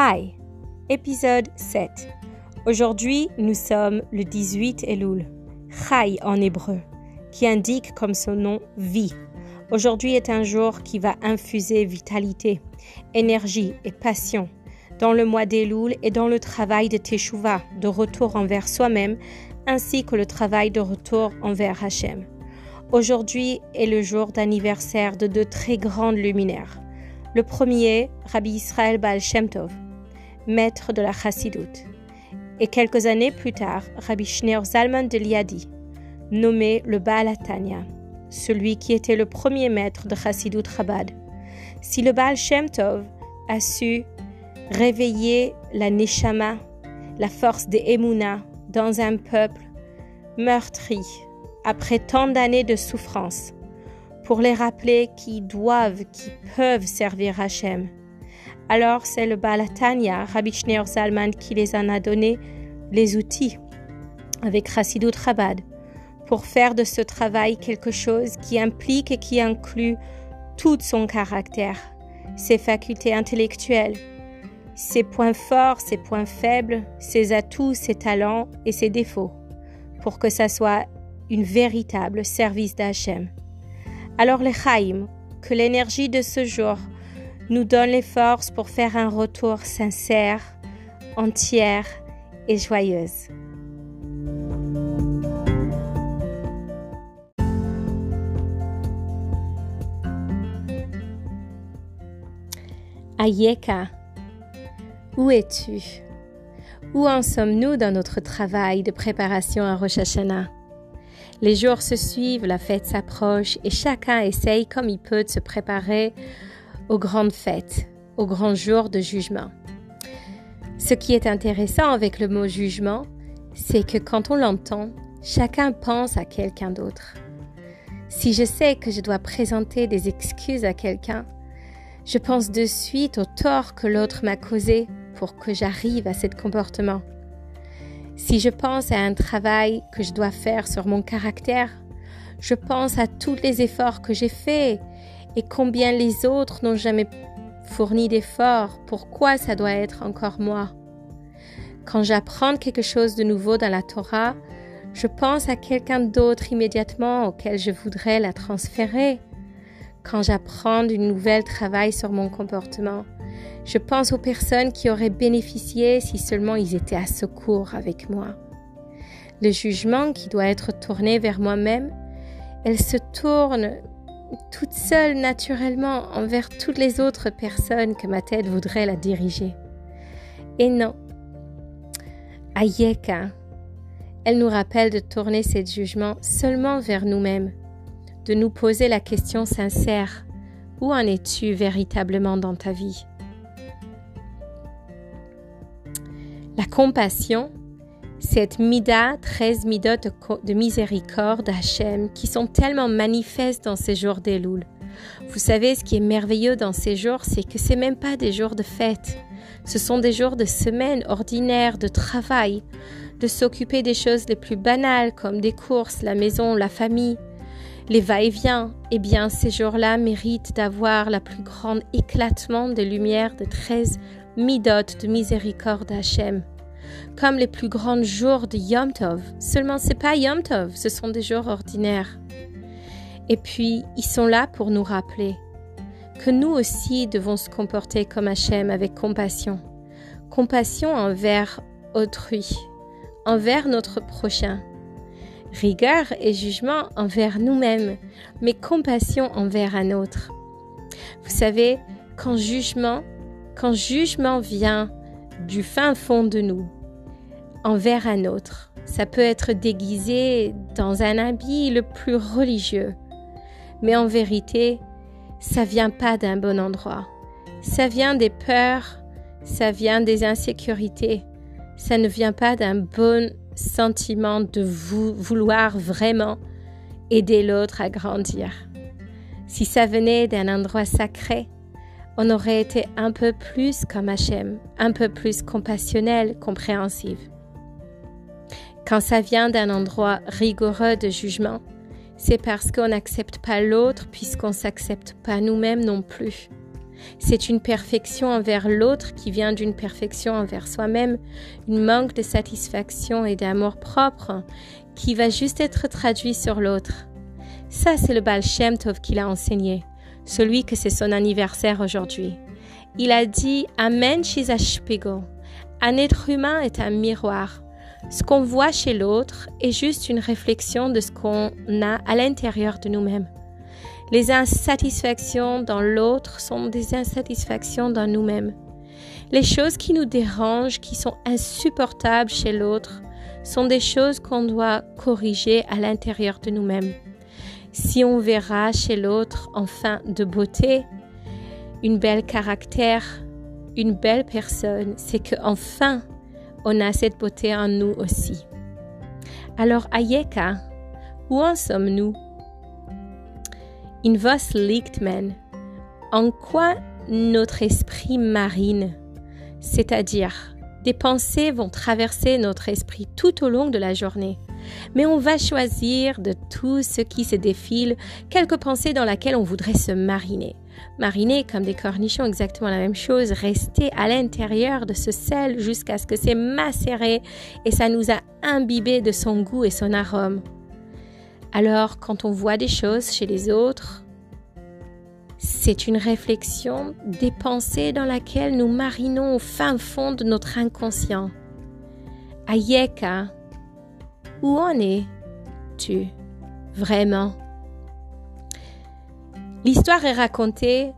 Hi, épisode 7. Aujourd'hui, nous sommes le 18 Elul, Chai en hébreu, qui indique comme son nom vie. Aujourd'hui est un jour qui va infuser vitalité, énergie et passion dans le mois d'Elul et dans le travail de Teshuvah, de retour envers soi-même, ainsi que le travail de retour envers Hachem. Aujourd'hui est le jour d'anniversaire de deux très grandes luminaires. Le premier, Rabbi Israël Baal Shem Tov, maître de la Chassidut. Et quelques années plus tard, Rabbi Schneur Zalman de Liadi, nommé le Baal Atanya, celui qui était le premier maître de Chassidut Chabad. Si le Baal Shem Tov a su réveiller la Neshama, la force des Emuna, dans un peuple meurtri après tant d'années de souffrance, pour les rappeler qu'ils doivent, qu'ils peuvent servir Hachem. Alors c'est le Balatanya, Rabbi Schneur Zalman, qui les en a donné les outils avec Chassidut Chabad pour faire de ce travail quelque chose qui implique et qui inclut tout son caractère, ses facultés intellectuelles, ses points forts, ses points faibles, ses atouts, ses talents et ses défauts, pour que ça soit une véritable service d'Hachem. Alors les Chaim, que l'énergie de ce jour nous donne les forces pour faire un retour sincère, entière et joyeuse. Ayeka, où es-tu? Où en sommes-nous dans notre travail de préparation à Rosh Hashanah? Les jours se suivent, la fête s'approche et chacun essaye comme il peut de se préparer aux grandes fêtes, aux grands jours de jugement. Ce qui est intéressant avec le mot jugement, c'est que quand on l'entend, chacun pense à quelqu'un d'autre. Si je sais que je dois présenter des excuses à quelqu'un, je pense de suite au tort que l'autre m'a causé pour que j'arrive à ce comportement. Si je pense à un travail que je dois faire sur mon caractère, je pense à tous les efforts que j'ai faits et combien les autres n'ont jamais fourni d'efforts, pourquoi ça doit être encore moi? Quand j'apprends quelque chose de nouveau dans la Torah, je pense à quelqu'un d'autre immédiatement auquel je voudrais la transférer. Quand j'apprends une nouvelle travail sur mon comportement, je pense aux personnes qui auraient bénéficié si seulement ils étaient à secours avec moi. Le jugement qui doit être tourné vers moi-même, elle se tourne toute seule naturellement envers toutes les autres personnes que ma tête voudrait la diriger. Et non, Ayeka, elle nous rappelle de tourner ce jugement seulement vers nous-mêmes, de nous poser la question sincère, où en es-tu véritablement dans ta vie? La compassion, cette mida, 13 midot de, miséricorde d'Hachem qui sont tellement manifestes dans ces jours d'Elul. Vous savez, ce qui est merveilleux dans ces jours, c'est que ce même pas des jours de fête. Ce sont des jours de semaine ordinaires, de travail, de s'occuper des choses les plus banales comme des courses, la maison, la famille, les va-et-vient. Eh bien, ces jours-là méritent d'avoir la plus grande éclatement de lumière de 13 midot de miséricorde Hachem. Comme les plus grands jours de Yom Tov. Seulement, c'est pas Yom Tov, ce sont des jours ordinaires. Et puis, ils sont là pour nous rappeler que nous aussi devons se comporter comme Hachem avec compassion. Compassion envers autrui, envers notre prochain. Rigueur et jugement envers nous-mêmes, mais compassion envers un autre. Vous savez, quand jugement quand jugement vient du fin fond de nous envers un autre, ça peut être déguisé dans un habit le plus religieux. Mais en vérité, ça vient pas d'un bon endroit. Ça vient des peurs, ça vient des insécurités. Ça ne vient pas d'un bon sentiment de vouloir vraiment aider l'autre à grandir. Si ça venait d'un endroit sacré, on aurait été un peu plus comme Hachem, un peu plus compassionnel, compréhensive. Quand ça vient d'un endroit rigoureux de jugement, c'est parce qu'on n'accepte pas l'autre puisqu'on ne s'accepte pas nous-mêmes non plus. C'est une perfection envers l'autre qui vient d'une perfection envers soi-même, une manque de satisfaction et d'amour propre qui va juste être traduit sur l'autre. Ça, c'est le Baal Shem Tov qu'il a enseigné, celui que c'est son anniversaire aujourd'hui. Il a dit Amen Spiegel. Un être humain est un miroir. Ce qu'on voit chez l'autre est juste une réflexion de ce qu'on a à l'intérieur de nous-mêmes. Les insatisfactions dans l'autre sont des insatisfactions dans nous-mêmes. Les choses qui nous dérangent, qui sont insupportables chez l'autre, sont des choses qu'on doit corriger à l'intérieur de nous-mêmes. Si on verra chez l'autre enfin de beauté, une belle caractère, une belle personne, c'est que enfin on a cette beauté en nous aussi. Alors Ayeka, où en sommes-nous? In was liegt? En quoi notre esprit marine, c'est-à-dire des pensées vont traverser notre esprit tout au long de la journée. Mais on va choisir de tout ce qui se défile quelques pensées dans lesquelles on voudrait se mariner. Mariner comme des cornichons, exactement la même chose, rester à l'intérieur de ce sel jusqu'à ce que c'est macéré et ça nous a imbibé de son goût et son arôme. Alors, quand on voit des choses chez les autres, c'est une réflexion des pensées dans laquelle nous marinons au fin fond de notre inconscient. Ayeka, où en es-tu vraiment? L'histoire est racontée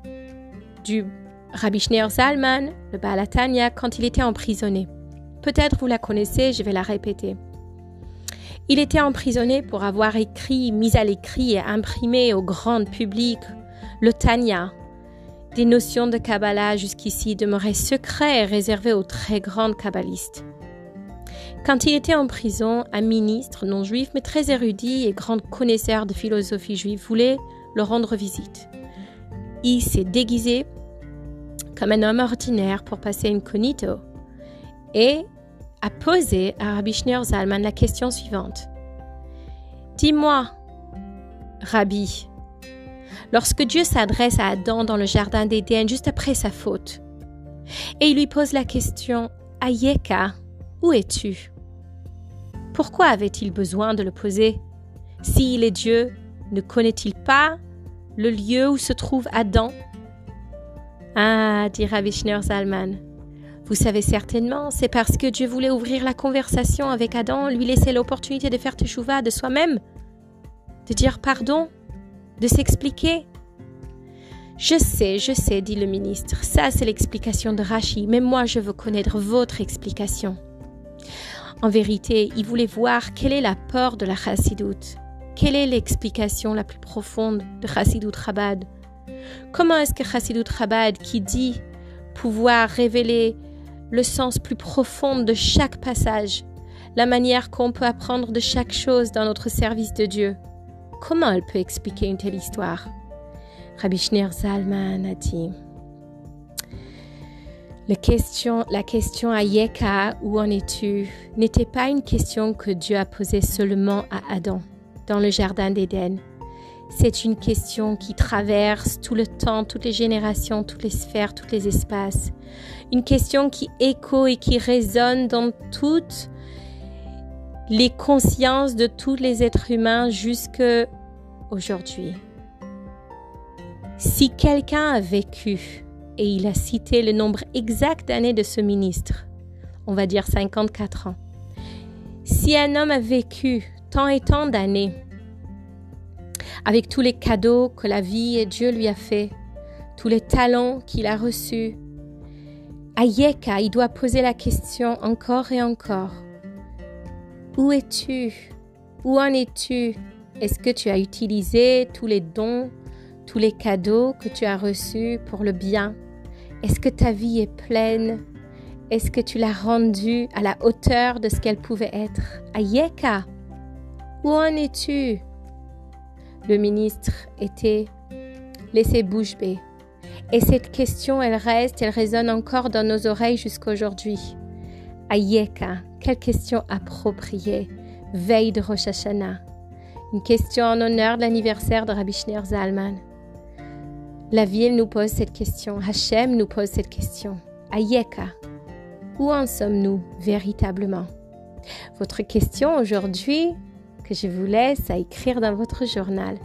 du Rabbi Schneur Zalman, le Balatania, quand il était emprisonné. Peut-être vous la connaissez, je vais la répéter. Il était emprisonné pour avoir écrit, mis à l'écrit et imprimé au grand public le Tanya, des notions de Kabbalah jusqu'ici demeuraient secrets et réservés aux très grands kabbalistes. Quand il était en prison, un ministre non juif mais très érudit et grand connaisseur de philosophie juive voulait le rendre visite. Il s'est déguisé comme un homme ordinaire pour passer incognito et a posé à Rabbi Schneur Zalman la question suivante. Dis-moi, Rabbi, lorsque Dieu s'adresse à Adam dans le jardin d'Éden juste après sa faute. Et il lui pose la question Ayeka, où es-tu? Pourquoi avait-il besoin de le poser? S'il est Dieu, ne connaît-il pas le lieu où se trouve Adam? Ah, dit Rabbi Zalman. Vous savez certainement, c'est parce que Dieu voulait ouvrir la conversation avec Adam, lui laisser l'opportunité de faire teshuva de soi-même, de dire pardon, de s'expliquer. Je sais, je sais, dit le ministre, ça c'est l'explication de Rachi, mais moi je veux connaître votre explication. En vérité, il voulait voir quel est l'apport de la chassidoute, quelle est l'explication la plus profonde de Chassidout Chabad? Comment est-ce que Chassidout Chabad, qui dit pouvoir révéler le sens plus profond de chaque passage, la manière qu'on peut apprendre de chaque chose dans notre service de Dieu, Comment elle peut expliquer une telle histoire? Rabbi Schneur Zalman a dit la question, la question à Yeka, où en es-tu, n'était pas une question que Dieu a posée seulement à Adam dans le Jardin d'Éden. C'est une question qui traverse tout le temps, toutes les générations, toutes les sphères, tous les espaces. Une question qui écho et qui résonne dans toutes les consciences de tous les êtres humains jusque aujourd'hui. Si quelqu'un a vécu, et il a cité le nombre exact d'années de ce ministre, on va dire 54 ans, si un homme a vécu tant et tant d'années, avec tous les cadeaux que la vie et Dieu lui a fait, tous les talents qu'il a reçus, Ayeka, il doit poser la question encore et encore. Où es-tu? Où en es-tu? Est-ce que tu as utilisé tous les dons, tous les cadeaux que tu as reçus pour le bien? Est-ce que ta vie est pleine? Est-ce que tu l'as rendue à la hauteur de ce qu'elle pouvait être? Ayeka, où en es-tu? Le ministre était laissé bouche bée. Et cette question, elle reste, elle résonne encore dans nos oreilles jusqu'à aujourd'hui. Ayeka, quelle question appropriée, veille de Rosh Hashanah. Une question en honneur de l'anniversaire de Rabbi Zalman. La ville nous pose cette question, Hachem nous pose cette question. Ayeka, où en sommes-nous véritablement? Votre question aujourd'hui, que je vous laisse à écrire dans votre journal,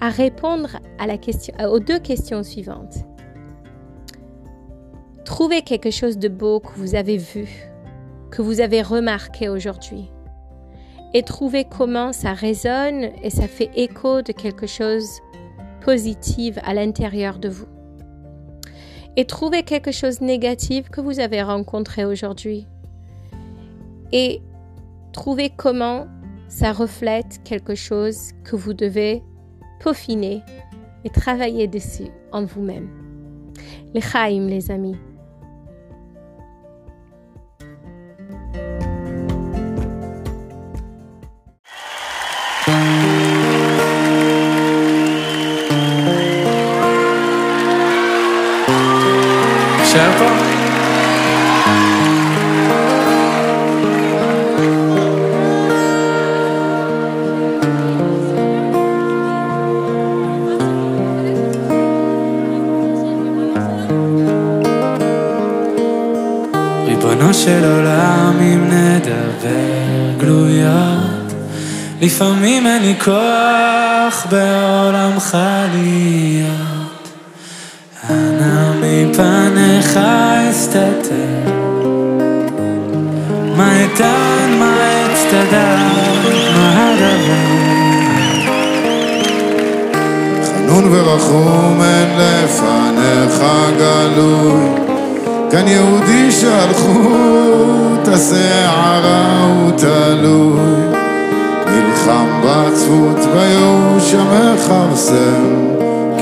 à répondre à la question, aux deux questions suivantes. Trouvez quelque chose de beau que vous avez vu, que vous avez remarqué aujourd'hui, et trouvez comment ça résonne et ça fait écho de quelque chose positif à l'intérieur de vous. Et trouvez quelque chose de négatif que vous avez rencontré aujourd'hui. Et trouvez comment ça reflète quelque chose que vous devez peaufiner et travailler dessus en vous-même. Les Chaim, les amis. לפעמים אין לי כוח בעולמך להיות אנא מפניך אסתתר. מה איתן, מה אצטדק, מה הדבר? חנון ורחום אין לפניך גלוי. כאן יהודי שהלכות השערה הוא תלוי בעצבות בייאוש המכרסם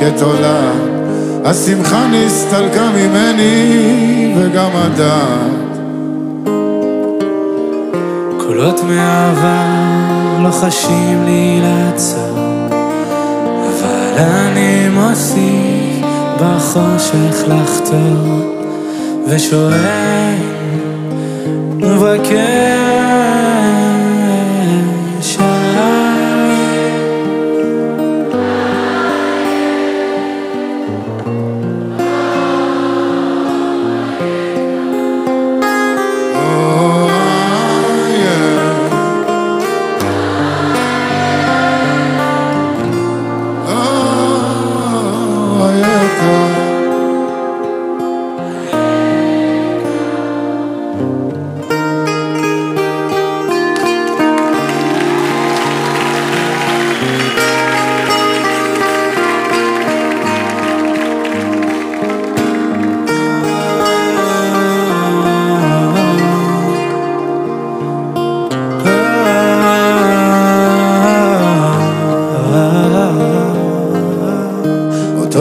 כתולד השמחה נסתלקה ממני וגם הדעת. קולות מהעבר לוחשים לי לעצור אבל אני מוסיף בחושך לחתור ושואל ומבקש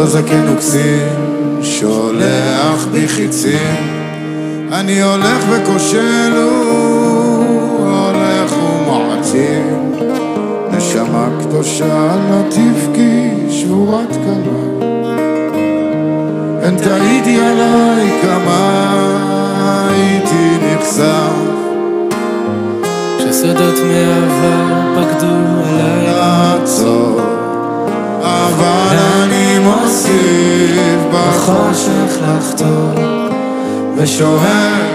זקן וקסין שולח בי חיצים. אני הולך וכושל הוא הולך ומעצים. נשמה קדושה לא תבכי שבורת כלה הן תהיתי עליי כמה הייתי נחשף כששדות מעבר פקדו עליי לעצור אבל מוסיף בחושך לחתור ושואל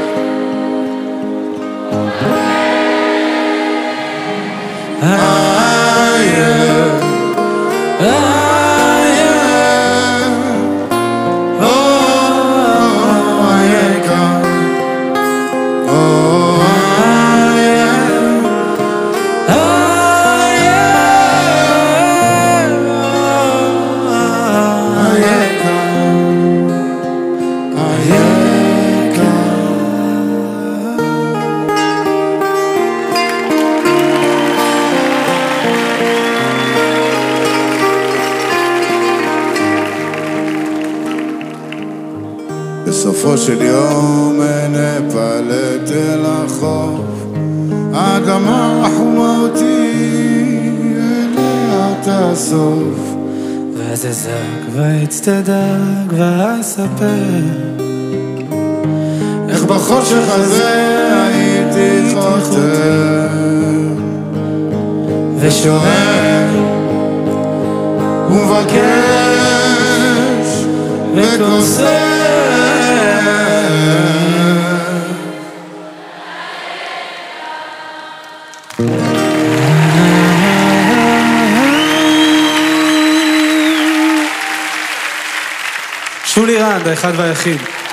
בסופו של יום נפלט אל החוף האדמה חומה אותי אליה תאסוף. אזעק ואצטדק ואספר. איך בחושך הזה הייתי חותר. ושואל ומבקש וקוסם. האחד והיחיד.